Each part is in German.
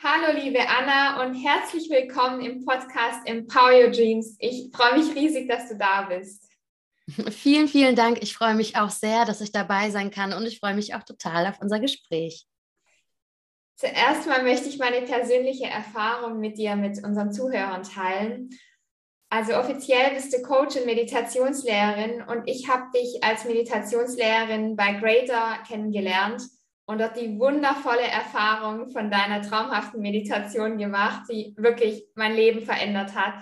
Hallo liebe Anna und herzlich willkommen im Podcast Empower Your Dreams. Ich freue mich riesig, dass du da bist. Vielen, vielen Dank. Ich freue mich auch sehr, dass ich dabei sein kann und ich freue mich auch total auf unser Gespräch. Zuerst mal möchte ich meine persönliche Erfahrung mit dir, mit unseren Zuhörern teilen. Also offiziell bist du Coach und Meditationslehrerin und ich habe dich als Meditationslehrerin bei Greater kennengelernt und dort die wundervolle Erfahrung von deiner traumhaften Meditation gemacht, die wirklich mein Leben verändert hat.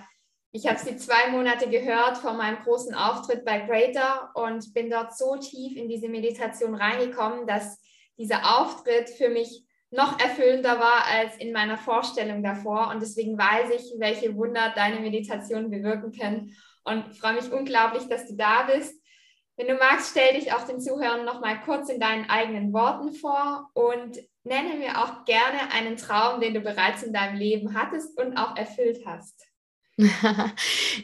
Ich habe sie zwei Monate gehört vor meinem großen Auftritt bei Greater und bin dort so tief in diese Meditation reingekommen, dass dieser Auftritt für mich noch erfüllender war als in meiner Vorstellung davor. Und deswegen weiß ich, welche Wunder deine Meditationen bewirken können und freue mich unglaublich, dass du da bist. Wenn du magst, stell dich auch den Zuhörern noch mal kurz in deinen eigenen Worten vor und nenne mir auch gerne einen Traum, den du bereits in deinem Leben hattest und auch erfüllt hast.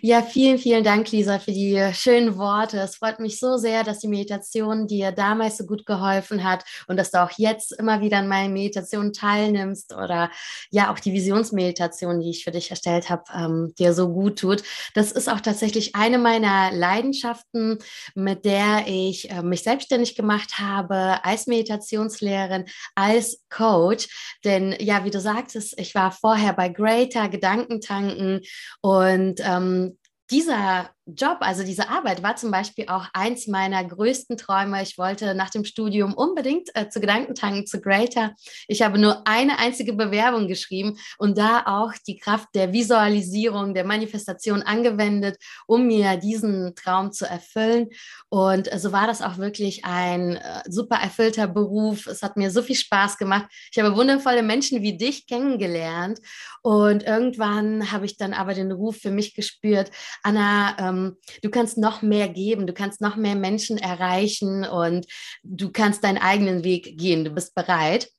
Ja, vielen, vielen Dank, Lisa, für die schönen Worte. Es freut mich so sehr, dass die Meditation dir damals so gut geholfen hat und dass du auch jetzt immer wieder an meinen Meditationen teilnimmst oder ja auch die Visionsmeditation, die ich für dich erstellt habe, ähm, dir so gut tut. Das ist auch tatsächlich eine meiner Leidenschaften, mit der ich äh, mich selbstständig gemacht habe als Meditationslehrerin, als Coach. Denn ja, wie du sagtest, ich war vorher bei Greater Gedankentanken und ähm, dieser Job, also diese Arbeit war zum Beispiel auch eins meiner größten Träume. Ich wollte nach dem Studium unbedingt äh, zu Gedankentanken, zu Greater. Ich habe nur eine einzige Bewerbung geschrieben und da auch die Kraft der Visualisierung, der Manifestation angewendet, um mir diesen Traum zu erfüllen. Und äh, so war das auch wirklich ein äh, super erfüllter Beruf. Es hat mir so viel Spaß gemacht. Ich habe wundervolle Menschen wie dich kennengelernt und irgendwann habe ich dann aber den Ruf für mich gespürt, Anna, ähm, du kannst noch mehr geben, du kannst noch mehr Menschen erreichen und du kannst deinen eigenen Weg gehen, du bist bereit.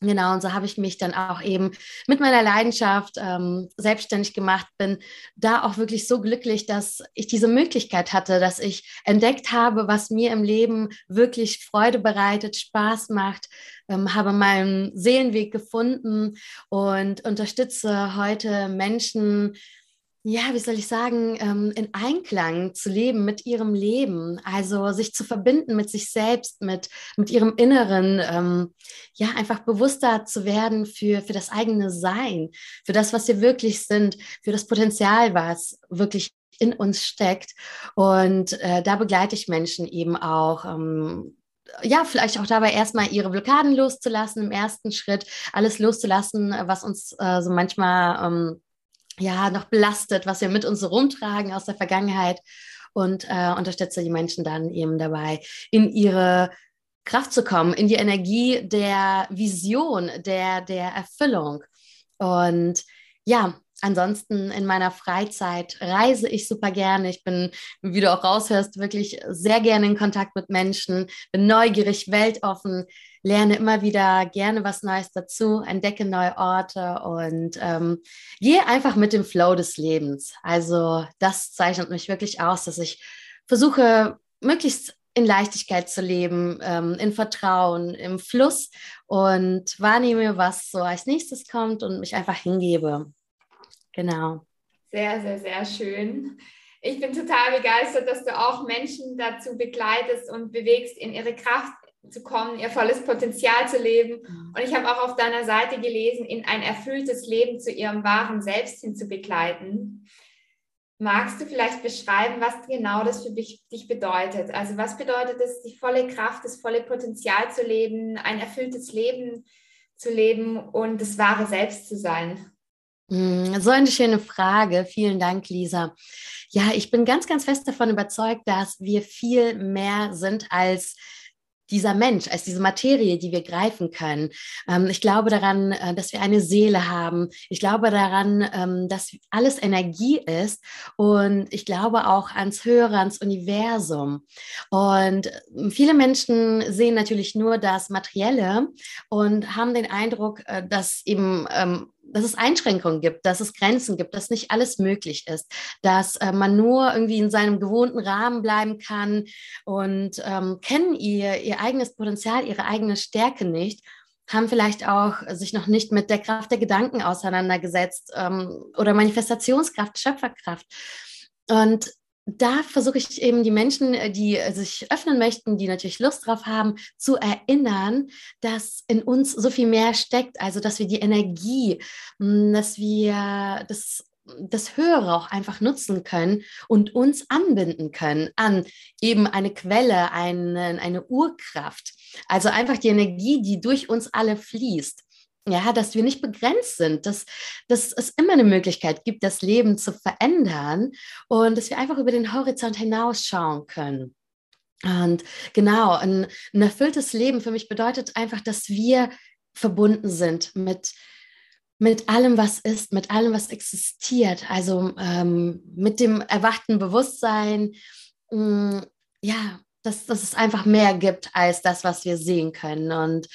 Genau, und so habe ich mich dann auch eben mit meiner Leidenschaft ähm, selbstständig gemacht, bin da auch wirklich so glücklich, dass ich diese Möglichkeit hatte, dass ich entdeckt habe, was mir im Leben wirklich Freude bereitet, Spaß macht, ähm, habe meinen Seelenweg gefunden und unterstütze heute Menschen, ja, wie soll ich sagen, ähm, in Einklang zu leben mit ihrem Leben, also sich zu verbinden mit sich selbst, mit, mit ihrem Inneren, ähm, ja, einfach bewusster zu werden für, für das eigene Sein, für das, was wir wirklich sind, für das Potenzial, was wirklich in uns steckt. Und äh, da begleite ich Menschen eben auch. Ähm, ja, vielleicht auch dabei erstmal ihre Blockaden loszulassen im ersten Schritt, alles loszulassen, was uns äh, so manchmal ähm, ja noch belastet, was wir mit uns rumtragen aus der Vergangenheit und äh, unterstütze die Menschen dann eben dabei, in ihre Kraft zu kommen, in die Energie der Vision, der, der Erfüllung. Und ja, ansonsten in meiner Freizeit reise ich super gerne. Ich bin, wie du auch raushörst, wirklich sehr gerne in Kontakt mit Menschen, bin neugierig, weltoffen, lerne immer wieder gerne was Neues dazu, entdecke neue Orte und ähm, gehe einfach mit dem Flow des Lebens. Also das zeichnet mich wirklich aus, dass ich versuche, möglichst in Leichtigkeit zu leben, ähm, in Vertrauen, im Fluss und wahrnehme, was so als nächstes kommt und mich einfach hingebe. Genau. Sehr, sehr, sehr schön. Ich bin total begeistert, dass du auch Menschen dazu begleitest und bewegst, in ihre Kraft zu kommen, ihr volles Potenzial zu leben. Mhm. Und ich habe auch auf deiner Seite gelesen, in ein erfülltes Leben zu ihrem wahren Selbst hin zu begleiten. Magst du vielleicht beschreiben, was genau das für dich, bedeutet? Also was bedeutet es, die volle Kraft, das volle Potenzial zu leben, ein erfülltes Leben zu leben und das wahre Selbst zu sein? Hm, so eine schöne Frage. Vielen Dank, Lisa. Ja, ich bin ganz, ganz fest davon überzeugt, dass wir viel mehr sind als dieser Mensch, als diese Materie, die wir greifen können. Ähm, ich glaube daran, äh, dass wir eine Seele haben. Ich glaube daran, ähm, dass alles Energie ist. Und ich glaube auch ans Höhere, ans Universum. Und äh, viele Menschen sehen natürlich nur das Materielle und haben den Eindruck, äh, dass eben ähm, dass es Einschränkungen gibt, dass es Grenzen gibt, dass nicht alles möglich ist, dass äh, man nur irgendwie in seinem gewohnten Rahmen bleiben kann und ähm, kennen ihr, ihr eigenes Potenzial, ihre eigene Stärke nicht. haben vielleicht auch sich noch nicht mit der Kraft der Gedanken auseinandergesetzt ähm, oder Manifestationskraft, Schöpferkraft. Und da versuche ich eben die Menschen, äh, die sich öffnen möchten, die natürlich Lust drauf haben, zu erinnern, dass in uns so viel mehr steckt, also dass wir die Energie, hm, dass wir das das Höhere auch einfach nutzen können und uns anbinden können an eben eine Quelle, eine, eine Urkraft. Also einfach die Energie, die durch uns alle fließt. Ja, dass wir nicht begrenzt sind, dass, dass es immer eine Möglichkeit gibt, das Leben zu verändern und dass wir einfach über den Horizont hinausschauen können. Und genau, ein, ein erfülltes Leben für mich bedeutet einfach, dass wir verbunden sind mit, mit allem, was ist, mit allem, was existiert, also ähm, mit dem erwachten Bewusstsein, mh, mm, ja, dass, dass es einfach mehr gibt als das, was wir sehen können. Und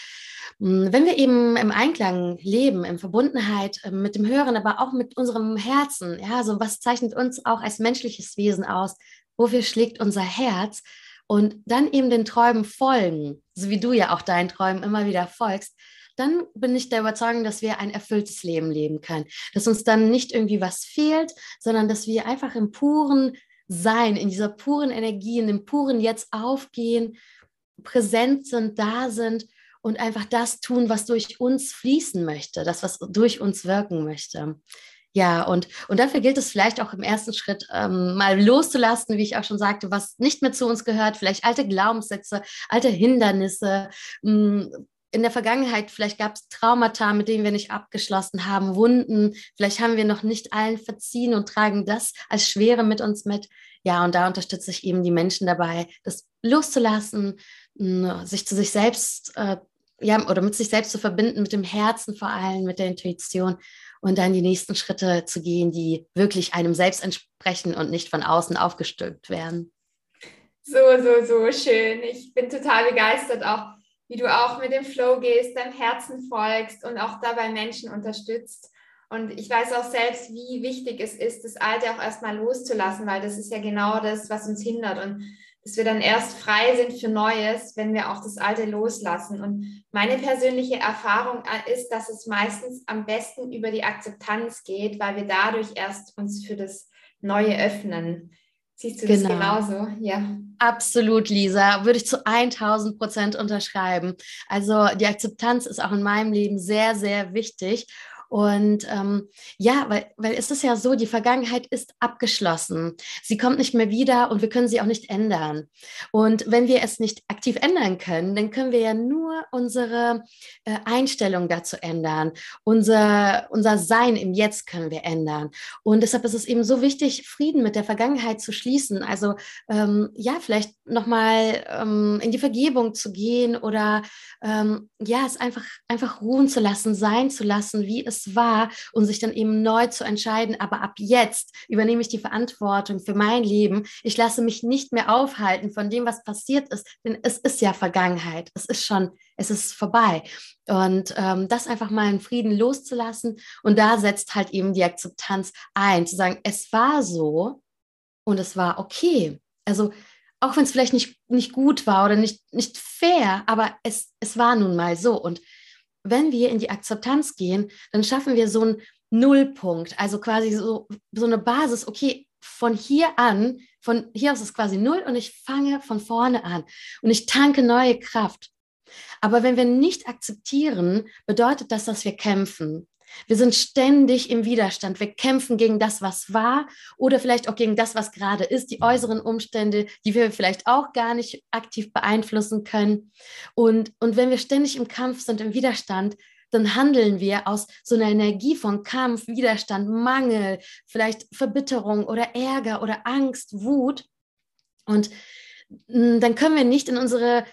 mm, wenn wir eben im Einklang leben, in Verbundenheit äh, mit dem Hören, aber auch mit unserem Herzen, ja, so was zeichnet uns auch als menschliches Wesen aus, wofür schlägt unser Herz und dann eben den Träumen folgen, so wie du ja auch deinen Träumen immer wieder folgst, dann bin ich der Überzeugung, dass wir ein erfülltes Leben leben können. Dass uns dann nicht irgendwie was fehlt, sondern dass wir einfach im puren Sein, in dieser puren Energie, in dem puren Jetzt aufgehen, präsent sind, da sind und einfach das tun, was durch uns fließen möchte, das, was durch uns wirken möchte. Ja, und, und dafür gilt es vielleicht auch im ersten Schritt ähm, mal loszulassen, wie ich auch schon sagte, was nicht mehr zu uns gehört, vielleicht alte Glaubenssätze, alte Hindernisse, mh, hm, in der Vergangenheit, vielleicht gab es Traumata, mit denen wir nicht abgeschlossen haben, Wunden, vielleicht haben wir noch nicht allen verziehen und tragen das als Schwere mit uns mit. Ja, und da unterstütze ich eben die Menschen dabei, das loszulassen, sich zu sich selbst, äh, ja, oder mit sich selbst zu verbinden, mit dem Herzen vor allem, mit der Intuition und dann die nächsten Schritte zu gehen, die wirklich einem selbst entsprechen und nicht von außen aufgestülpt werden. So, so, so schön. Ich bin total begeistert auch wie du auch mit dem Flow gehst, deinem Herzen folgst und auch dabei Menschen unterstützt. Und ich weiß auch selbst, wie wichtig es ist, das Alte auch erstmal loszulassen, weil das ist ja genau das, was uns hindert. Und dass wir dann erst frei sind für Neues, wenn wir auch das Alte loslassen. Und meine persönliche Erfahrung ist, dass es meistens am besten über die Akzeptanz geht, weil wir dadurch erst uns für das Neue öffnen. Siehst du genau. das genauso? Ja. Absolut, Lisa. Würde ich zu 1000 Prozent unterschreiben. Also die Akzeptanz ist auch in meinem Leben sehr, sehr wichtig. Und ähm, ja, weil, weil es ist ja so, die Vergangenheit ist abgeschlossen. Sie kommt nicht mehr wieder und wir können sie auch nicht ändern. Und wenn wir es nicht aktiv ändern können, dann können wir ja nur unsere äh, Einstellung dazu ändern. Unser, unser Sein im Jetzt können wir ändern. Und deshalb ist es eben so wichtig, Frieden mit der Vergangenheit zu schließen. Also ähm, ja, vielleicht nochmal ähm, in die Vergebung zu gehen oder ähm, ja, es einfach, einfach ruhen zu lassen, sein zu lassen, wie es war und sich dann eben neu zu entscheiden, aber ab jetzt übernehme ich die Verantwortung für mein Leben. Ich lasse mich nicht mehr aufhalten von dem, was passiert ist, denn es ist ja Vergangenheit. Es ist schon, es ist vorbei. Und ähm, das einfach mal in Frieden loszulassen. Und da setzt halt eben die Akzeptanz ein, zu sagen, es war so und es war okay. Also auch wenn es vielleicht nicht, nicht gut war oder nicht, nicht fair, aber es, es war nun mal so. Und wenn wir in die Akzeptanz gehen, dann schaffen wir so einen Nullpunkt, also quasi so, so eine Basis, okay, von hier an, von hier aus ist quasi null und ich fange von vorne an und ich tanke neue Kraft. Aber wenn wir nicht akzeptieren, bedeutet das, dass wir kämpfen. Wir sind ständig im Widerstand. Wir kämpfen gegen das, was war oder vielleicht auch gegen das, was gerade ist, die äußeren Umstände, die wir vielleicht auch gar nicht aktiv beeinflussen können. Und, und wenn wir ständig im Kampf sind, im Widerstand, dann handeln wir aus so einer Energie von Kampf, Widerstand, Mangel, vielleicht Verbitterung oder Ärger oder Angst, Wut. Und mm, dann können wir nicht in unsere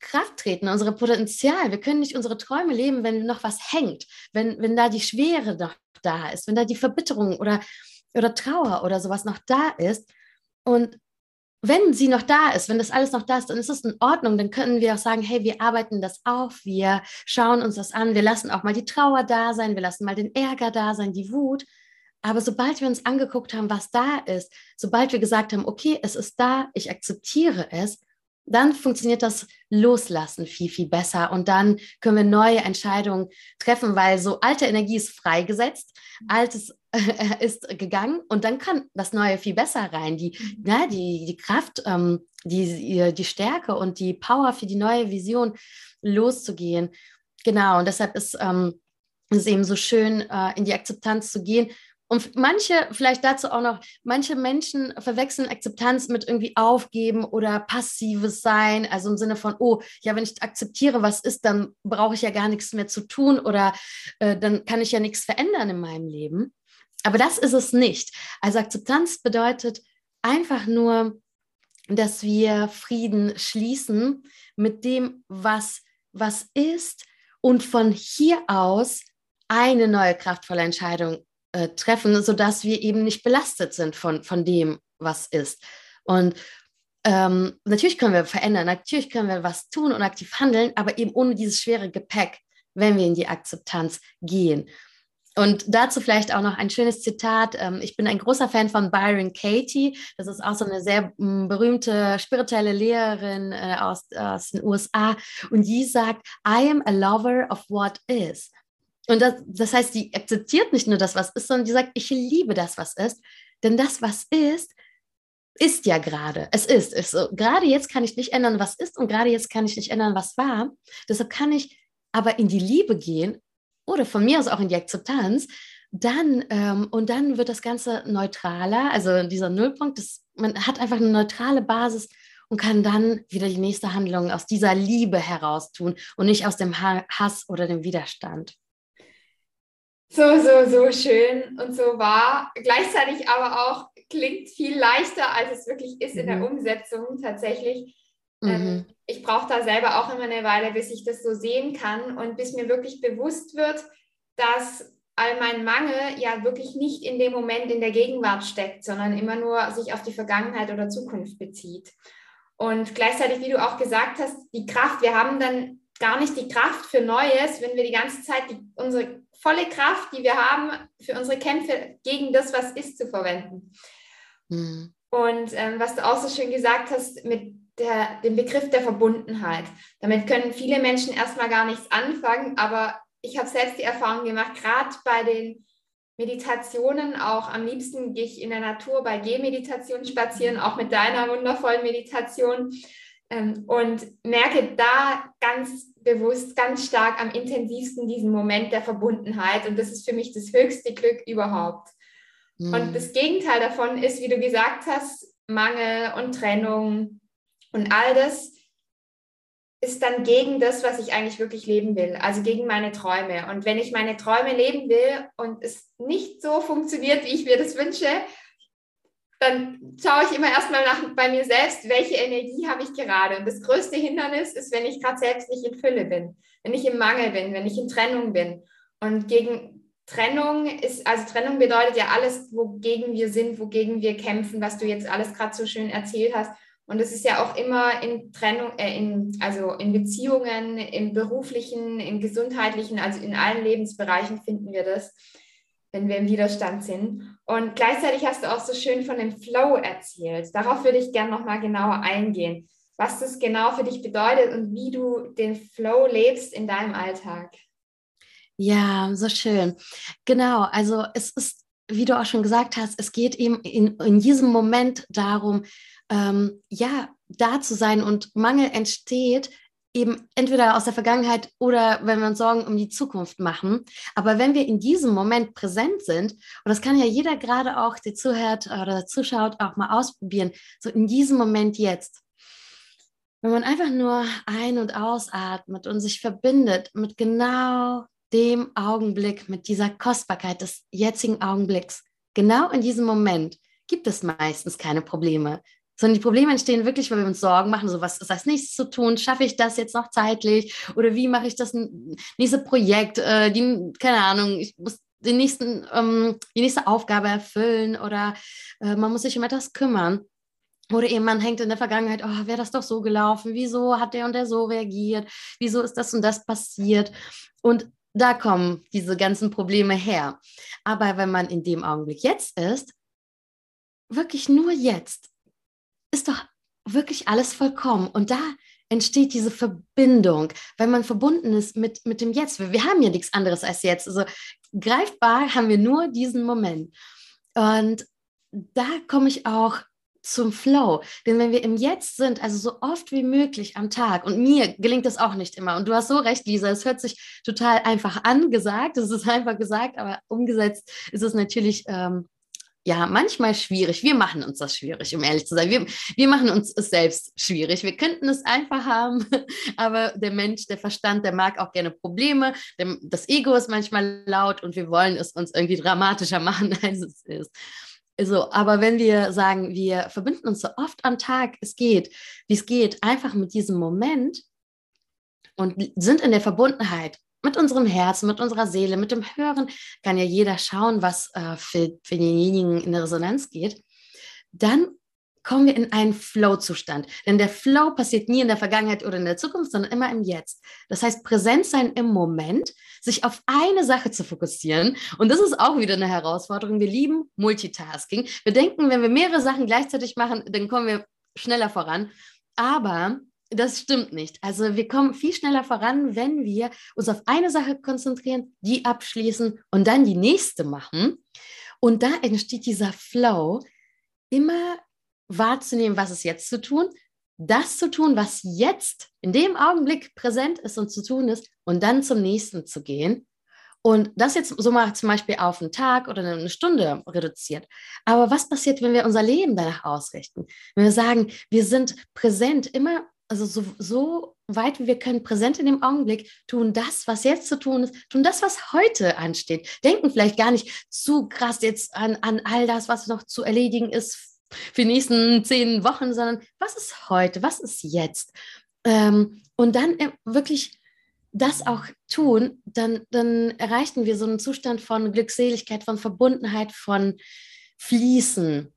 Kraft treten, unsere Potenzial. Wir können nicht unsere Träume leben, wenn noch was hängt, wenn, wenn da die Schwere noch da ist, wenn da die Verbitterung oder, oder Trauer oder sowas noch da ist. Und wenn sie noch da ist, wenn das alles noch da ist, dann ist es in Ordnung. Dann können wir auch sagen, hey, wir arbeiten das auf, wir schauen uns das an, wir lassen auch mal die Trauer da sein, wir lassen mal den Ärger da sein, die Wut. Aber sobald wir uns angeguckt haben, was da ist, sobald wir gesagt haben, okay, es ist da, ich akzeptiere es, dann funktioniert das Loslassen viel, viel besser. Und dann können wir neue Entscheidungen treffen, weil so alte Energie ist freigesetzt, altes äh, ist gegangen und dann kann das Neue viel besser rein. Die, ja, die, die Kraft, ähm, die, die Stärke und die Power für die neue Vision loszugehen. Genau, und deshalb ist ähm, es eben so schön, äh, in die Akzeptanz zu gehen und manche, vielleicht dazu auch noch, manche Menschen verwechseln Akzeptanz mit irgendwie aufgeben oder passives Sein, also im Sinne von, oh, ja, wenn ich akzeptiere, was ist, dann brauche ich ja gar nichts mehr zu tun oder äh, dann kann ich ja nichts verändern in meinem Leben. Aber das ist es nicht. Also Akzeptanz bedeutet einfach nur, dass wir Frieden schließen mit dem, was, was ist und von hier aus eine neue kraftvolle Entscheidung äh, treffen, sodass wir eben nicht belastet sind von, von dem, was ist. Und ähm, natürlich können wir verändern, natürlich können wir was tun und aktiv handeln, aber eben ohne dieses schwere Gepäck, wenn wir in die Akzeptanz gehen. Und dazu vielleicht auch noch ein schönes Zitat. Ähm, ich bin ein großer Fan von Byron Katie. Das ist auch so eine sehr mm, berühmte spirituelle Lehrerin äh, aus, aus den USA. Und die sagt, I am a lover of what is. Und das, das heißt, die akzeptiert nicht nur das, was ist, sondern die sagt, ich liebe das, was ist. Denn das, was ist, ist ja gerade. Es ist. ist so. Gerade jetzt kann ich nicht ändern, was ist und gerade jetzt kann ich nicht ändern, was war. Deshalb kann ich aber in die Liebe gehen oder von mir aus auch in die Akzeptanz. Dann ähm, und dann wird das Ganze neutraler. Also dieser Nullpunkt, das, man hat einfach eine neutrale Basis und kann dann wieder die nächste Handlung aus dieser Liebe heraus tun und nicht aus dem Hass oder dem Widerstand so, so, so schön und so wahr. Gleichzeitig aber auch klingt viel leichter, als es wirklich ist mhm. in der mhm. Umsetzung tatsächlich. Ähm, mhm. Ähm, ich brauche da selber auch immer eine Weile, bis ich das so sehen kann und bis mir wirklich bewusst wird, dass all mein Mangel ja wirklich nicht in dem Moment in der Gegenwart steckt, sondern immer nur sich auf die Vergangenheit oder Zukunft bezieht. Und gleichzeitig, wie du auch gesagt hast, die Kraft, wir haben dann gar nicht die Kraft für Neues, wenn wir die ganze Zeit die, unsere volle Kraft, die wir haben, für unsere Kämpfe gegen das, was ist, zu verwenden. Mhm. Und ähm, was du auch so schön gesagt hast mit der, dem Begriff der Verbundenheit. Damit können viele Menschen erstmal gar nichts anfangen, aber ich habe selbst die Erfahrung gemacht, gerade bei den Meditationen auch. Am liebsten gehe ich in der Natur bei Gehmeditation spazieren, auch mit deiner wundervollen Meditation. Ähm, und merke da ganz bewusst, ganz stark am intensivsten diesen Moment der Verbundenheit. Und das ist für mich das höchste Glück überhaupt. Mhm. Und das Gegenteil davon ist, wie du gesagt hast, Mangel und Trennung und all das ist dann gegen das, was ich eigentlich wirklich leben will, also gegen meine Träume. Und wenn ich meine Träume leben will und es nicht so funktioniert, wie ich mir das wünsche, dann schaue ich immer erstmal nach bei mir selbst, welche Energie habe ich gerade. Und das größte Hindernis ist, wenn ich gerade selbst nicht in Fülle bin, wenn ich im Mangel bin, wenn ich in Trennung bin. Und gegen Trennung ist, also Trennung bedeutet ja alles, wogegen wir sind, wogegen wir kämpfen, was du jetzt alles gerade so schön erzählt hast. Und es ist ja auch immer in Trennung, äh, in, also in Beziehungen, im beruflichen, im gesundheitlichen, also in allen Lebensbereichen finden wir das wenn wir im Widerstand sind. Und gleichzeitig hast du auch so schön von dem Flow erzählt. Darauf würde ich gerne nochmal genauer eingehen, was das genau für dich bedeutet und wie du den Flow lebst in deinem Alltag. Ja, so schön. Genau, also es ist, wie du auch schon gesagt hast, es geht eben in, in diesem Moment darum, ähm, ja, da zu sein und Mangel entsteht, eben entweder aus der Vergangenheit oder wenn wir uns Sorgen um die Zukunft machen. Aber wenn wir in diesem Moment präsent sind, und das kann ja jeder gerade auch, der zuhört oder zuschaut, auch mal ausprobieren, so in diesem Moment jetzt. Wenn man einfach nur ein- und ausatmet und sich verbindet mit genau dem Augenblick, mit dieser Kostbarkeit des jetzigen Augenblicks, genau in diesem Moment gibt es meistens keine Probleme sondern die Probleme entstehen wirklich, weil wir uns Sorgen machen, so was ist als nächstes zu tun, schaffe ich das jetzt noch zeitlich oder wie mache ich das nächste Projekt, äh, die, keine Ahnung, ich muss den nächsten, ähm, die nächste Aufgabe erfüllen oder äh, man muss sich um etwas kümmern. Oder eben man hängt in der Vergangenheit, oh, wäre das doch so gelaufen, wieso hat der und der so reagiert, wieso ist das und das passiert. Und da kommen diese ganzen Probleme her. Aber wenn man in dem Augenblick jetzt ist, wirklich nur jetzt, ist doch wirklich alles vollkommen. Und da entsteht diese Verbindung, weil man verbunden ist mit, mit dem Jetzt. Wir, wir haben ja nichts anderes als jetzt. Also greifbar haben wir nur diesen Moment. Und da komme ich auch zum Flow. Denn wenn wir im Jetzt sind, also so oft wie möglich am Tag, und mir gelingt das auch nicht immer, und du hast so recht, Lisa, es hört sich total einfach angesagt, es ist einfach gesagt, aber umgesetzt ist es natürlich ähm, ja manchmal schwierig. Wir machen uns das schwierig, um ehrlich zu sein. Wir, wir machen uns es selbst schwierig. Wir könnten es einfach haben, aber der Mensch, der Verstand, der mag auch gerne Probleme. das Ego ist manchmal laut und wir wollen es uns irgendwie dramatischer machen, als es ist. So, aber wenn wir sagen, wir verbinden uns so oft am Tag es geht, wie es geht, einfach mit diesem Moment und sind in der Verbundenheit mit unserem Herzen, mit unserer Seele, mit dem Hören, kann ja jeder schauen, was äh, für, für denjenigen in Resonanz geht, dann kommen wir in einen Flow-Zustand. Denn der Flow passiert nie in der Vergangenheit oder in der Zukunft, sondern immer im Jetzt. Das heißt, präsent sein im Moment, sich auf eine Sache zu fokussieren. Und das ist auch wieder eine Herausforderung. Wir lieben Multitasking. Wir denken, wenn wir mehrere Sachen gleichzeitig machen, dann kommen wir schneller voran. Aber das stimmt nicht. Also wir kommen viel schneller voran, wenn wir uns auf eine Sache konzentrieren, die abschließen und dann die nächste machen. Und da entsteht dieser Flow, immer wahrzunehmen, was ist jetzt zu tun, das zu tun, was jetzt in dem Augenblick präsent ist und zu tun ist, und dann zum nächsten zu gehen. Und das jetzt so mal zum Beispiel auf einen Tag oder eine Stunde reduziert. Aber was passiert, wenn wir unser Leben danach ausrichten? Wenn wir sagen, wir sind präsent, immer, also so, so weit wie wir können, präsent in dem Augenblick, tun das, was jetzt zu tun ist, tun das, was heute ansteht. Denken vielleicht gar nicht zu krass jetzt an, an all das, was noch zu erledigen ist für die nächsten zehn Wochen, sondern was ist heute, was ist jetzt? Ähm, und dann äh, wirklich das auch tun, dann, dann erreichen wir so einen Zustand von Glückseligkeit, von Verbundenheit, von Fließen.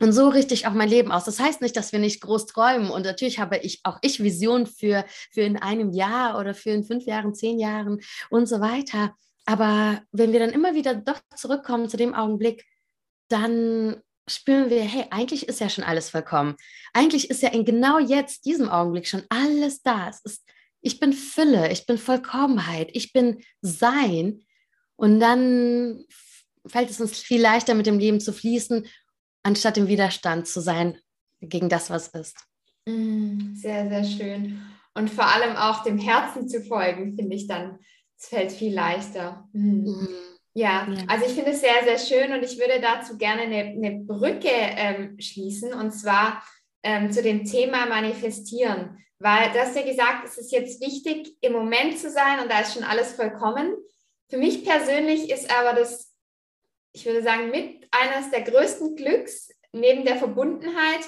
Und so richte ich auch mein Leben aus. Das heißt nicht, dass wir nicht groß träumen. Und natürlich habe ich auch ich Vision für, für in einem Jahr oder für in fünf Jahren, zehn Jahren und so weiter. Aber wenn wir dann immer wieder doch zurückkommen zu dem Augenblick, dann spüren wir, hey, eigentlich ist ja schon alles vollkommen. Eigentlich ist ja in genau jetzt, diesem Augenblick schon alles da. Es ist, ich bin Fülle, ich bin Vollkommenheit, ich bin Sein. Und dann fällt es uns viel leichter, mit dem Leben zu fließen, anstatt im Widerstand zu sein gegen das, was ist. Mm, sehr, sehr schön. Und vor allem auch dem Herzen zu folgen, finde ich dann, es fällt viel leichter. Mhm. Ja, ja, also ich finde es sehr, sehr schön und ich würde dazu gerne eine, eine Brücke ähm, schließen und zwar ähm, zu dem Thema Manifestieren. Weil du hast ja gesagt, es ist jetzt wichtig, im Moment zu sein und da ist schon alles vollkommen. Für mich persönlich ist aber das, ich würde sagen, mit eines der größten Glücks neben der Verbundenheit,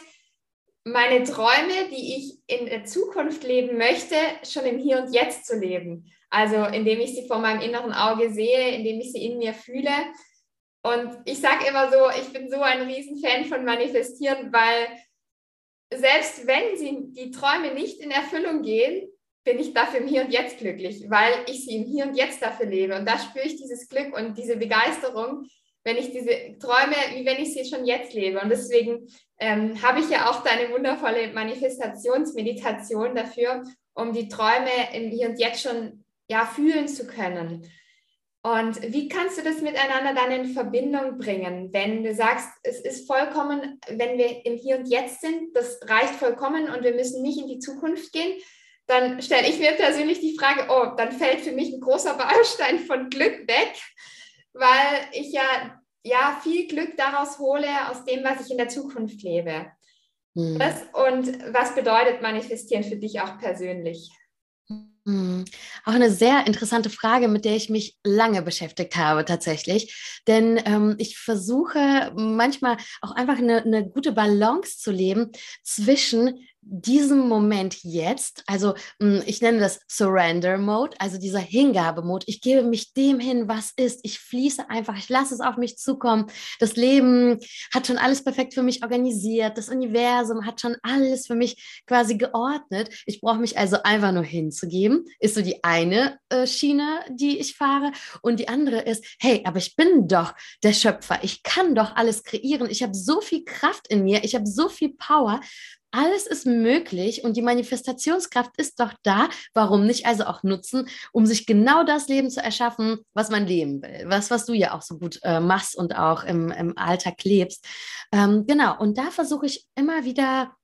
meine Träume, die ich in der Zukunft leben möchte, schon im Hier und Jetzt zu leben. Also indem ich sie vor meinem inneren Auge sehe, indem ich sie in mir fühle. Und ich sage immer so, ich bin so ein Riesenfan von Manifestieren, weil selbst wenn sie, die Träume nicht in Erfüllung gehen, bin ich dafür im Hier und Jetzt glücklich, weil ich sie im Hier und Jetzt dafür lebe. Und da spüre ich dieses Glück und diese Begeisterung, wenn ich diese Träume, wie wenn ich sie schon jetzt lebe. Und deswegen ähm, habe ich ja auch deine wundervolle Manifestationsmeditation dafür, um die Träume im Hier und Jetzt schon ja, fühlen zu können. Und wie kannst du das miteinander dann in Verbindung bringen, wenn du sagst, es ist vollkommen, wenn wir im Hier und Jetzt sind, das reicht vollkommen und wir müssen nicht in die Zukunft gehen, dann stelle ich mir persönlich die Frage, oh, dann fällt für mich ein großer Baustein von Glück weg, weil ich ja, ja viel Glück daraus hole, aus dem, was ich in der Zukunft lebe. Hm. Das, und was bedeutet manifestieren für dich auch persönlich? Hm. Auch eine sehr interessante Frage, mit der ich mich lange beschäftigt habe tatsächlich. Denn ähm, ich versuche manchmal auch einfach eine, eine gute Balance zu leben zwischen diesem Moment jetzt, also hm, ich nenne das Surrender Mode, also dieser Hingabe-Mode. Ich gebe mich dem hin, was ist. Ich fließe einfach, ich lasse es auf mich zukommen. Das Leben hat schon alles perfekt für mich organisiert. Das Universum hat schon alles für mich quasi geordnet. Ich brauche mich also einfach nur hinzugeben. Ist so die eine äh, Schiene, die ich fahre. Und die andere ist, hey, aber ich bin doch der Schöpfer. Ich kann doch alles kreieren. Ich habe so viel Kraft in mir. Ich habe so viel Power alles ist möglich und die Manifestationskraft ist doch da. Warum nicht also auch nutzen, um sich genau das Leben zu erschaffen, was man leben will? Was, was du ja auch so gut äh, machst und auch im, im Alltag lebst. Ähm, genau, und da versuche ich immer wieder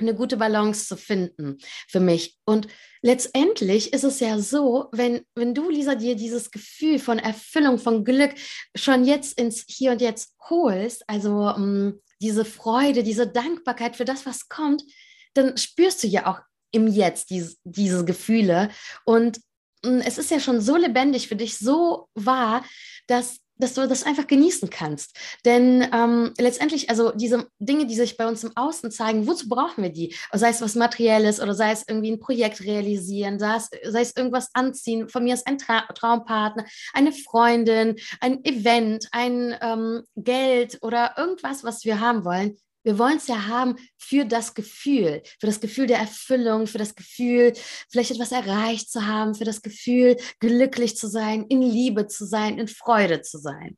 eine gute Balance zu finden für mich. Und letztendlich ist es ja so, wenn, wenn du, Lisa, dir dieses Gefühl von Erfüllung, von Glück schon jetzt ins Hier und Jetzt holst, also um, mm, diese Freude, diese Dankbarkeit für das, was kommt, dann spürst du ja auch im Jetzt diese, diese Gefühle. Und mm, es ist ja schon so lebendig für dich, so wahr, dass dass du das einfach genießen kannst. Denn ähm, letztendlich, also diese Dinge, die sich bei uns im Außen zeigen, wozu brauchen wir die? Sei es was Materielles oder sei es irgendwie ein Projekt realisieren, sei es, sei es irgendwas anziehen, von mir ist ein Tra Traumpartner, eine Freundin, ein Event, ein ähm, Geld oder irgendwas, was wir haben wollen. Wir wollen es ja haben für das Gefühl, für das Gefühl der Erfüllung, für das Gefühl, vielleicht etwas erreicht zu haben, für das Gefühl, glücklich zu sein, in Liebe zu sein, in Freude zu sein.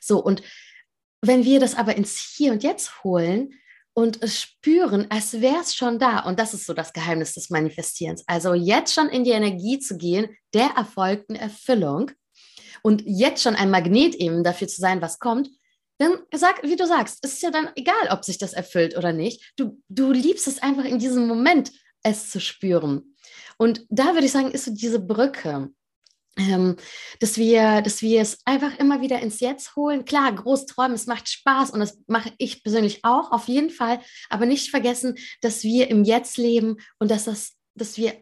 So, und wenn wir das aber ins Hier und Jetzt holen und es spüren, als wäre es schon da, und das ist so das Geheimnis des Manifestierens, also jetzt schon in die Energie zu gehen, der erfolgten Erfüllung und jetzt schon ein Magnet eben dafür zu sein, was kommt, dann sag, wie du sagst, es ist ja dann egal, ob sich das erfüllt oder nicht. Du, du liebst es einfach in diesem Moment, es zu spüren. Und da würde ich sagen, ist so diese Brücke. Ähm, dass wir, dass wir es einfach immer wieder ins Jetzt holen. Klar, groß träumen, es macht Spaß und das mache ich persönlich auch, auf jeden Fall. Aber nicht vergessen, dass wir im Jetzt leben und dass das, dass wir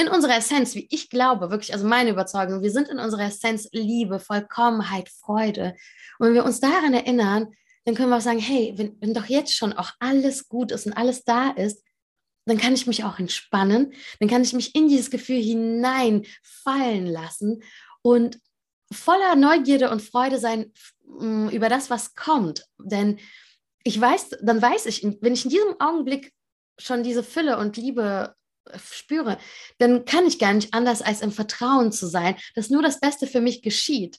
in unserer Essenz, wie ich glaube, wirklich, also meine Überzeugung, wir sind in unserer Essenz Liebe, Vollkommenheit, Freude. Und wenn wir uns daran erinnern, dann können wir auch sagen, hey, wenn, wenn doch jetzt schon auch alles gut ist und alles da ist, dann kann ich mich auch entspannen, dann kann ich mich in dieses Gefühl hineinfallen lassen und voller Neugierde und Freude sein mm, über das, was kommt. Denn ich weiß, dann weiß ich, wenn ich in diesem Augenblick schon diese Fülle und Liebe spüre, dann kann ich gar nicht anders, als im Vertrauen zu sein, dass nur das Beste für mich geschieht.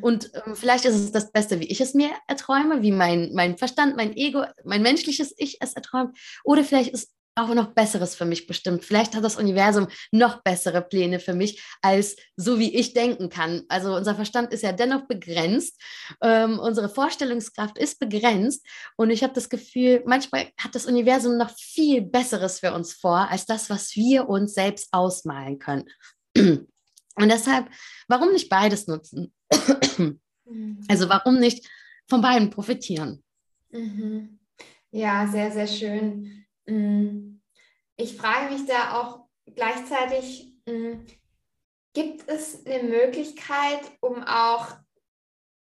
Und ähm, vielleicht ist es das Beste, wie ich es mir erträume, wie mein, mein Verstand, mein Ego, mein menschliches Ich es erträumt. Oder vielleicht ist auch noch Besseres für mich bestimmt. Vielleicht hat das Universum noch bessere Pläne für mich, als so wie ich denken kann. Also unser Verstand ist ja dennoch begrenzt, ähm, unsere Vorstellungskraft ist begrenzt und ich habe das Gefühl, manchmal hat das Universum noch viel Besseres für uns vor, als das, was wir uns selbst ausmalen können. Und deshalb, warum nicht beides nutzen? Mhm. Also warum nicht von beiden profitieren? Mhm. Ja, sehr, sehr schön. Mm. Ich frage mich da auch gleichzeitig, mm, gibt es eine Möglichkeit, um auch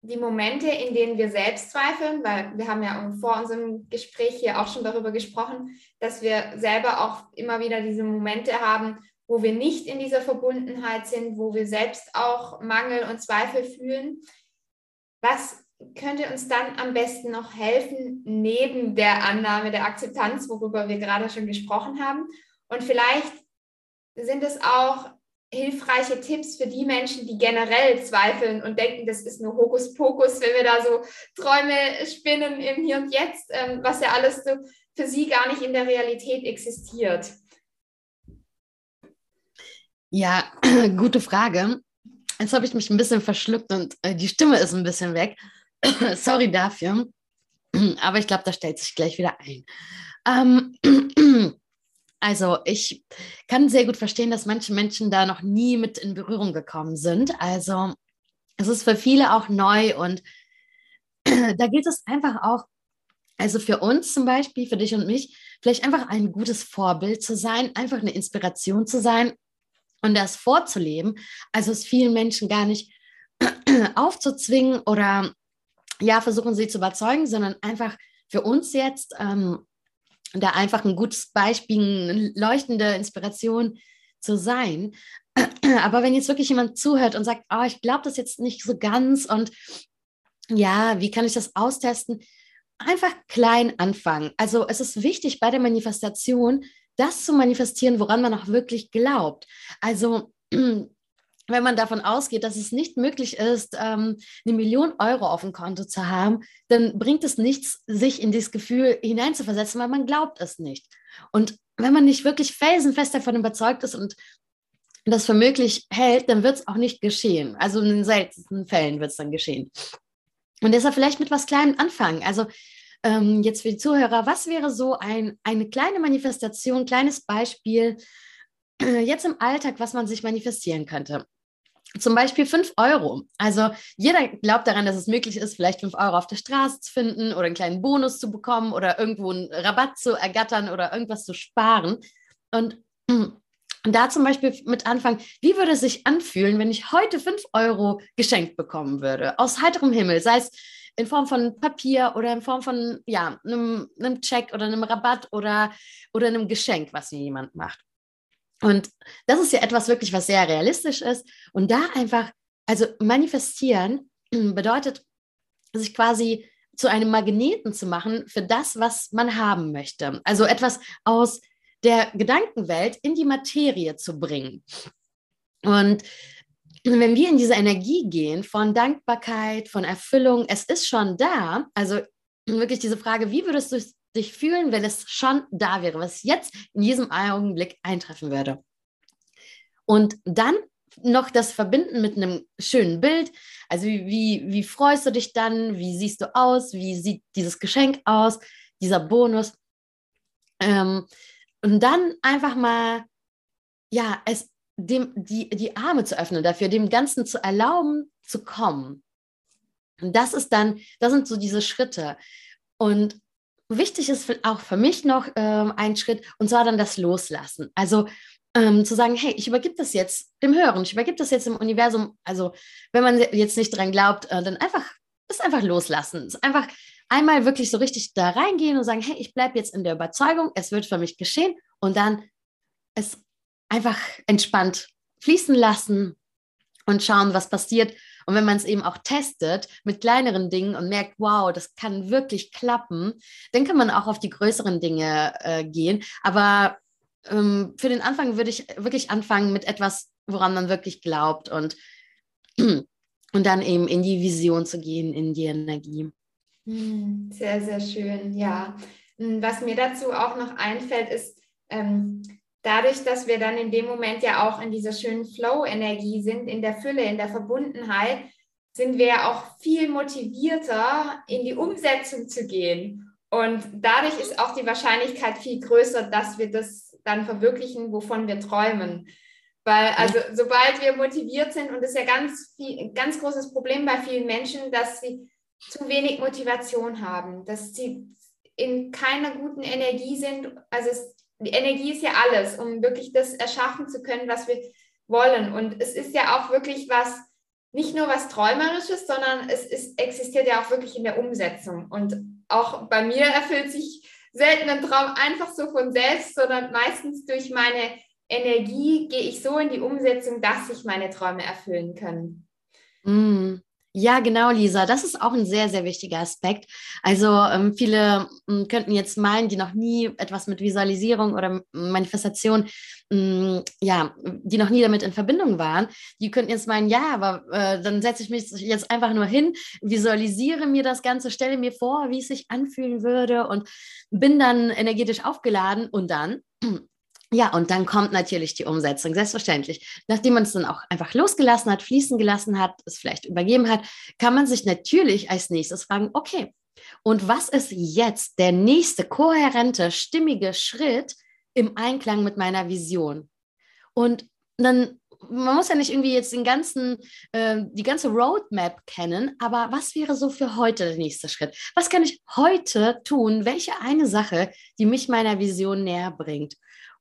die Momente, in denen wir selbst zweifeln, weil wir haben ja vor unserem Gespräch hier auch schon darüber gesprochen, dass wir selber auch immer wieder diese Momente haben, wo wir nicht in dieser Verbundenheit sind, wo wir selbst auch Mangel und Zweifel fühlen. Was könnte uns dann am besten noch helfen, neben der Annahme der Akzeptanz, worüber wir gerade schon gesprochen haben? Und vielleicht sind es auch hilfreiche Tipps für die Menschen, die generell zweifeln und denken, das ist nur Hokuspokus, wenn wir da so Träume spinnen im Hier und Jetzt, ähm, was ja alles so für sie gar nicht in der Realität existiert. Ja, gute Frage. Jetzt habe ich mich ein bisschen verschluckt und äh, die Stimme ist ein bisschen weg. Sorry dafür. Aber ich glaube, das stellt sich gleich wieder ein. Ähm, also ich kann sehr gut verstehen, dass manche Menschen da noch nie mit in Berührung gekommen sind. Also es ist für viele auch neu und da gilt es einfach auch, also für uns zum Beispiel, für dich und mich, vielleicht einfach ein gutes Vorbild zu sein, einfach eine Inspiration zu sein und das vorzuleben. Also es vielen Menschen gar nicht aufzuzwingen oder ja, versuchen sie zu überzeugen, sondern einfach für uns jetzt ähm, da einfach ein gutes Beispiel, eine leuchtende Inspiration zu sein. Aber wenn jetzt wirklich jemand zuhört und sagt, oh, ich glaube das jetzt nicht so ganz und ja, wie kann ich das austesten? Einfach klein anfangen. Also es ist wichtig bei der Manifestation, das zu manifestieren, woran man auch wirklich glaubt. Also wenn man davon ausgeht, dass es nicht möglich ist, ähm, eine Million Euro auf dem Konto zu haben, dann bringt es nichts, sich in dieses Gefühl hineinzuversetzen, weil man glaubt es nicht. Und wenn man nicht wirklich felsenfest davon überzeugt ist und das für möglich hält, dann wird es auch nicht geschehen. Also in den seltensten Fällen wird es dann geschehen. Und deshalb vielleicht mit was Kleinem anfangen. Also ähm, jetzt für die Zuhörer, was wäre so ein, eine kleine Manifestation, kleines Beispiel äh, jetzt im Alltag, was man sich manifestieren könnte? Zum Beispiel 5 Euro. Also jeder glaubt daran, dass es möglich ist, vielleicht 5 Euro auf der Straße zu finden oder einen kleinen Bonus zu bekommen oder irgendwo einen Rabatt zu ergattern oder irgendwas zu sparen. Und da zum Beispiel mit anfangen, wie würde es sich anfühlen, wenn ich heute 5 Euro geschenkt bekommen würde, aus heiterem Himmel, sei es in Form von Papier oder in Form von ja, einem, einem Check oder einem Rabatt oder, oder einem Geschenk, was mir jemand macht. Und das ist ja etwas wirklich, was sehr realistisch ist. Und da einfach, also manifestieren bedeutet, sich quasi zu einem Magneten zu machen für das, was man haben möchte. Also etwas aus der Gedankenwelt in die Materie zu bringen. Und wenn wir in diese Energie gehen von Dankbarkeit, von Erfüllung, es ist schon da, also wirklich diese Frage, wie würdest du dich fühlen, wenn es schon da wäre, was jetzt in diesem Augenblick eintreffen würde? Und dann noch das Verbinden mit einem schönen Bild. Also wie, wie, wie freust du dich dann? Wie siehst du aus? Wie sieht dieses Geschenk aus? Dieser Bonus? Ähm, und dann einfach mal, ja, es dem, die, die Arme zu öffnen dafür, dem Ganzen zu erlauben, zu kommen. Und das ist dann, das sind so diese Schritte. Und wichtig ist auch für mich noch ähm, ein Schritt, und zwar dann das Loslassen. Also ähm, zu sagen, hey, ich übergebe das jetzt dem Hören, ich übergebe das jetzt im Universum. Also wenn man jetzt nicht dran glaubt, äh, dann einfach, ist einfach loslassen. Ist einfach einmal wirklich so richtig da reingehen und sagen, hey, ich bleibe jetzt in der Überzeugung, es wird für mich geschehen und dann es einfach entspannt fließen lassen und schauen, was passiert. Und wenn man es eben auch testet mit kleineren Dingen und merkt, wow, das kann wirklich klappen, dann kann man auch auf die größeren Dinge äh, gehen. Aber ähm, für den Anfang würde ich wirklich anfangen mit etwas, woran man wirklich glaubt und, und dann eben in die Vision zu gehen, in die Energie. Hm, sehr, sehr schön, ja. Hm, was mir dazu auch noch einfällt, ist, ähm, dadurch, dass wir dann in dem Moment ja auch in dieser schönen Flow-Energie sind, in der Fülle, in der Verbundenheit, sind wir ja auch viel motivierter, in die Umsetzung zu gehen. Und dadurch ist auch die Wahrscheinlichkeit viel größer, dass wir das dann verwirklichen, wovon wir träumen. Weil, also, sobald wir motiviert sind, und das ist ja ganz viel, ganz großes Problem bei vielen Menschen, dass sie zu wenig Motivation haben, dass sie in keiner guten Energie sind. Also es, die Energie ist ja alles, um wirklich das erschaffen zu können, was wir wollen. Und es ist ja auch wirklich was, nicht nur was Träumerisches, sondern es ist, existiert ja auch wirklich in der Umsetzung. Und auch bei mir erfüllt sich selten ein Traum einfach so von selbst, sondern meistens durch meine Energie gehe ich so in die Umsetzung, dass sich meine Träume erfüllen können. Mm. Ja, genau, Lisa. Das ist auch ein sehr, sehr wichtiger Aspekt. Also ähm, viele ähm, könnten jetzt meinen, die noch nie etwas mit Visualisierung oder Manifestation, ähm, ja, die noch nie damit in Verbindung waren, die könnten jetzt meinen, ja, aber äh, dann setze ich mich jetzt einfach nur hin, visualisiere mir das Ganze, stelle mir vor, wie es sich anfühlen würde und bin dann energetisch aufgeladen und dann ja, und dann kommt natürlich die Umsetzung, selbstverständlich. Nachdem man es dann auch einfach losgelassen hat, fließen gelassen hat, es vielleicht übergeben hat, kann man sich natürlich als nächstes fragen, okay, und was ist jetzt der nächste kohärente, stimmige Schritt im Einklang mit meiner Vision? Und dann, man muss ja nicht irgendwie jetzt den ganzen, äh, die ganze Roadmap kennen, aber was wäre so für heute der nächste Schritt? Was kann ich heute tun? Welche eine Sache, die mich meiner Vision näher bringt?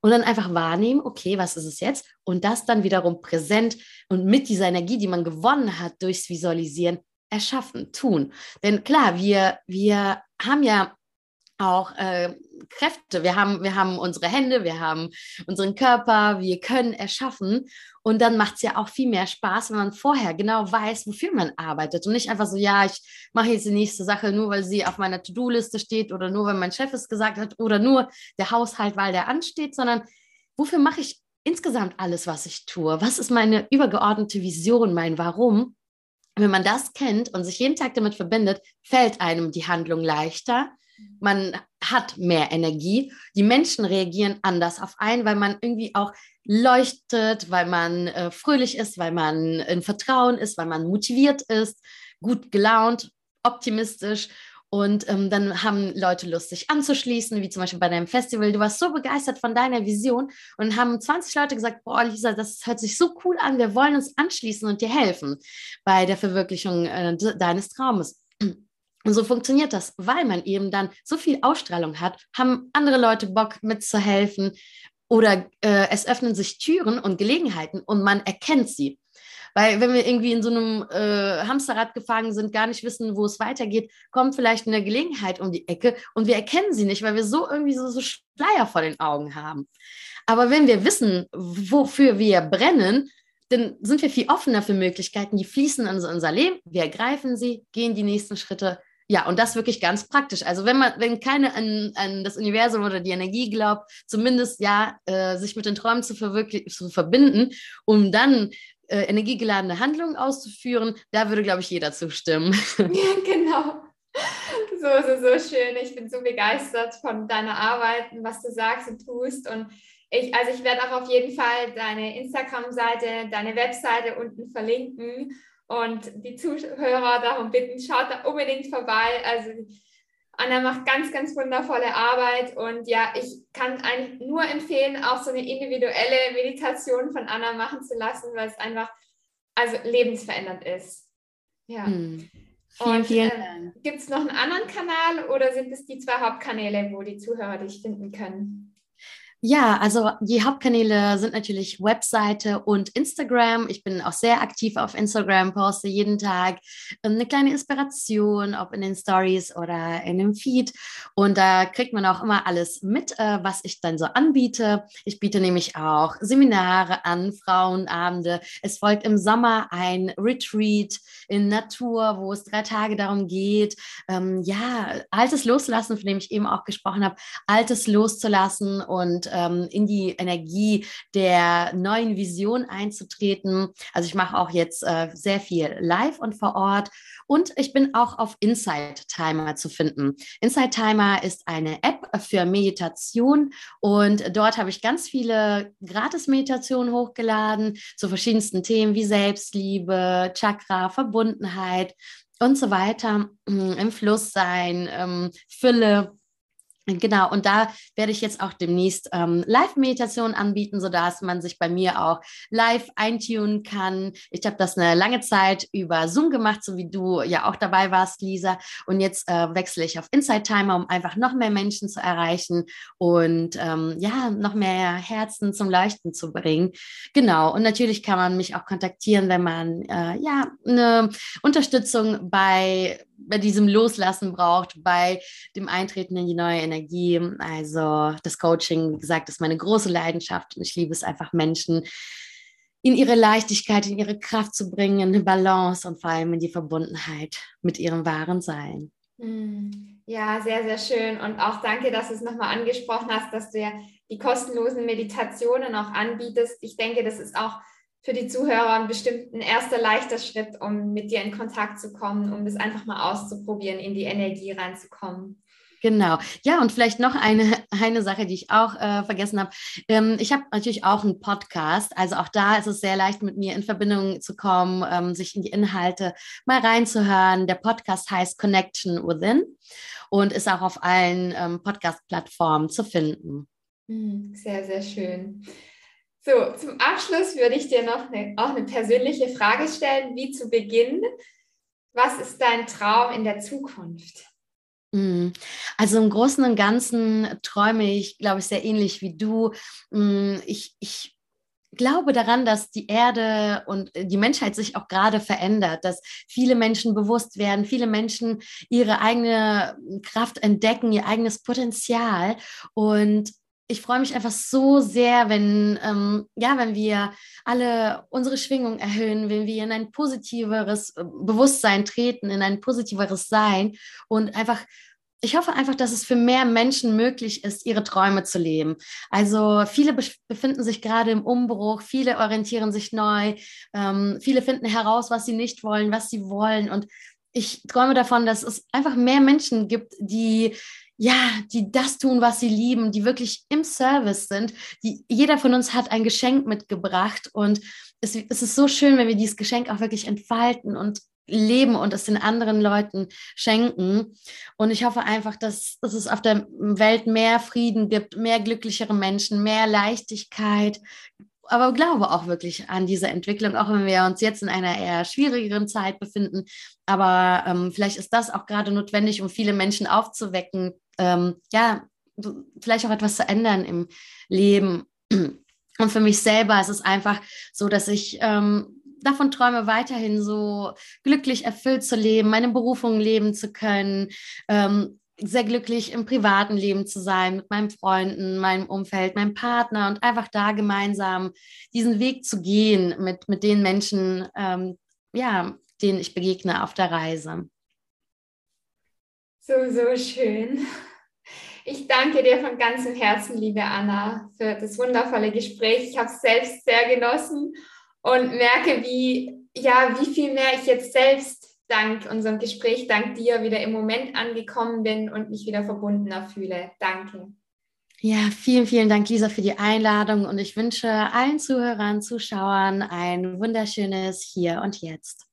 Und dann einfach wahrnehmen, okay, was ist es jetzt? Und das dann wiederum präsent und mit dieser Energie, die man gewonnen hat durchs Visualisieren, erschaffen, tun. Denn klar, wir, wir haben ja auch äh, Kräfte. Wir haben, wir haben unsere Hände, wir haben unseren Körper, wir können erschaffen. Und dann macht es ja auch viel mehr Spaß, wenn man vorher genau weiß, wofür man arbeitet. Und nicht einfach so, ja, ich mache jetzt die nächste Sache nur, weil sie auf meiner To-Do-Liste steht oder nur, weil mein Chef es gesagt hat oder nur der Haushalt, weil der ansteht, sondern wofür mache ich insgesamt alles, was ich tue? Was ist meine übergeordnete Vision, mein Warum? Wenn man das kennt und sich jeden Tag damit verbindet, fällt einem die Handlung leichter. Man hat mehr Energie. Die Menschen reagieren anders auf einen, weil man irgendwie auch leuchtet, weil man äh, fröhlich ist, weil man in Vertrauen ist, weil man motiviert ist, gut gelaunt, optimistisch. Und ähm, dann haben Leute Lust, sich anzuschließen, wie zum Beispiel bei deinem Festival. Du warst so begeistert von deiner Vision und haben 20 Leute gesagt, boah, Lisa, das hört sich so cool an, wir wollen uns anschließen und dir helfen bei der Verwirklichung äh, deines Traumes. Und so funktioniert das, weil man eben dann so viel Ausstrahlung hat, haben andere Leute Bock mitzuhelfen oder äh, es öffnen sich Türen und Gelegenheiten und man erkennt sie. Weil wenn wir irgendwie in so einem äh, Hamsterrad gefangen sind, gar nicht wissen, wo es weitergeht, kommt vielleicht eine Gelegenheit um die Ecke und wir erkennen sie nicht, weil wir so irgendwie so, so Schleier vor den Augen haben. Aber wenn wir wissen, wofür wir brennen, dann sind wir viel offener für Möglichkeiten, die fließen in unser Leben, wir ergreifen sie, gehen die nächsten Schritte. Ja, und das wirklich ganz praktisch. Also wenn man, wenn keine an, an das Universum oder die Energie glaubt, zumindest ja, äh, sich mit den Träumen zu, zu verbinden, um dann äh, energiegeladene Handlungen auszuführen, da würde, glaube ich, jeder zustimmen. Ja, genau. So, so, so schön. Ich bin so begeistert von deiner Arbeit und was du sagst und tust. Und ich, also ich werde auch auf jeden Fall deine Instagram-Seite, deine Webseite unten verlinken und die Zuhörer darum bitten, schaut da unbedingt vorbei. Also Anna macht ganz, ganz wundervolle Arbeit und ja, ich kann eigentlich nur empfehlen, auch so eine individuelle Meditation von Anna machen zu lassen, weil es einfach also lebensverändernd ist. Ja. Hm. Vielen, und vielen äh, Gibt es noch einen anderen Kanal oder sind es die zwei Hauptkanäle, wo die Zuhörer dich finden können? Ja, also die Hauptkanäle sind natürlich Webseite und Instagram. Ich bin auch sehr aktiv auf Instagram, poste jeden Tag ähm, eine kleine Inspiration, ob in den Stories oder in dem Feed. Und da kriegt man auch immer alles mit, äh, was ich dann so anbiete. Ich biete nämlich auch Seminare an, Frauenabende. Es folgt im Sommer ein Retreat in Natur, wo es drei Tage darum geht, ähm, ja, Altes loszulassen, von dem ich eben auch gesprochen habe, Altes loszulassen und ähm, in die Energie der neuen Vision einzutreten. Also ich mache auch jetzt äh, sehr viel live und vor Ort und ich bin auch auf Insight Timer zu finden. Insight Timer ist eine App für Meditation und dort habe ich ganz viele Gratis-Meditationen hochgeladen zu verschiedensten Themen wie Selbstliebe, Chakra, Verbundenheit und so weiter, im Fluss sein, ähm, Fülle. Genau, und da werde ich jetzt auch demnächst ähm, Live-Meditationen anbieten, sodass man sich bei mir auch live eintunen kann. Ich habe das eine lange Zeit über Zoom gemacht, so wie du ja auch dabei warst, Lisa. Und jetzt äh, wechsle ich auf Inside Timer, um einfach noch mehr Menschen zu erreichen und ähm, ja, noch mehr Herzen zum Leuchten zu bringen. Genau, und natürlich kann man mich auch kontaktieren, wenn man äh, ja eine Unterstützung bei bei diesem Loslassen braucht, bei dem Eintreten in die neue Energie. Also das Coaching, wie gesagt, ist meine große Leidenschaft und ich liebe es einfach, Menschen in ihre Leichtigkeit, in ihre Kraft zu bringen, in Balance und vor allem in die Verbundenheit mit ihrem wahren Sein. Hm. Ja, sehr, sehr schön. Und auch danke, dass du es nochmal angesprochen hast, dass du ja die kostenlosen Meditationen auch anbietest. Ich denke, das ist auch für die Zuhörer bestimmt ein erster leichter Schritt, um mit dir in Kontakt zu kommen, um das einfach mal auszuprobieren, in die Energie reinzukommen. Genau. Ja, und vielleicht noch eine, eine Sache, die ich auch äh, vergessen habe. Ähm, ich habe natürlich auch einen Podcast. Also auch da ist es sehr leicht, mit mir in Verbindung zu kommen, ähm, sich in die Inhalte mal reinzuhören. Der Podcast heißt Connection Within und ist auch auf allen ähm, Podcast-Plattformen zu finden. Hm, sehr, sehr schön. So, zum Abschluss würde ich dir noch eine, auch eine persönliche Frage stellen, wie zu Beginn. Was ist dein Traum in der Zukunft? Hm, also im Großen und Ganzen träume ich, glaube ich, sehr ähnlich wie du. Hm, ich, ich glaube daran, dass die Erde und die Menschheit sich auch gerade verändert, dass viele Menschen bewusst werden, viele Menschen ihre eigene Kraft entdecken, ihr eigenes Potenzial. Und ich freue mich einfach so sehr, wenn, ähm, ja, wenn wir alle unsere Schwingung erhöhen, wenn wir in ein positiveres äh, Bewusstsein treten, in ein positiveres Sein und einfach ich hoffe einfach, dass es für mehr Menschen möglich ist, ihre Träume zu leben. Also viele befinden sich gerade im Umbruch, viele orientieren sich neu, ähm, viele finden heraus, was sie nicht wollen, was sie wollen. Und ich träume davon, dass es einfach mehr Menschen gibt, die ja, die das tun, was sie lieben, die wirklich im Service sind. Die, jeder von uns hat ein Geschenk mitgebracht und es, es ist so schön, wenn wir dieses Geschenk auch wirklich entfalten und leben und es den anderen Leuten schenken. Und ich hoffe einfach, dass, dass es auf der Welt mehr Frieden gibt, mehr glücklichere Menschen, mehr Leichtigkeit. Aber glaube auch wirklich an diese Entwicklung, auch wenn wir uns jetzt in einer eher schwierigeren Zeit befinden. Aber ähm, vielleicht ist das auch gerade notwendig, um viele Menschen aufzuwecken, ähm, ja, vielleicht auch etwas zu ändern im Leben. Und für mich selber ist es einfach so, dass ich ähm, davon träume, weiterhin so glücklich erfüllt zu leben, meine Berufung leben zu können, ähm, sehr glücklich im privaten Leben zu sein, mit meinen Freunden, meinem Umfeld, meinem Partner und einfach da gemeinsam diesen Weg zu gehen mit, mit den Menschen, ähm, ja, denen ich begegne auf der Reise. So, so schön. Ich danke dir von ganzem Herzen, liebe Anna, für das wundervolle Gespräch. Ich habe es selbst sehr genossen und merke, wie, ja, wie viel mehr ich jetzt selbst dank unserem Gespräch, dank dir wieder im Moment angekommen bin und mich wieder verbundener fühle. Danke. Ja, vielen, vielen Dank, Lisa, für die Einladung und ich wünsche allen Zuhörern, Zuschauern ein wunderschönes Hier und Jetzt.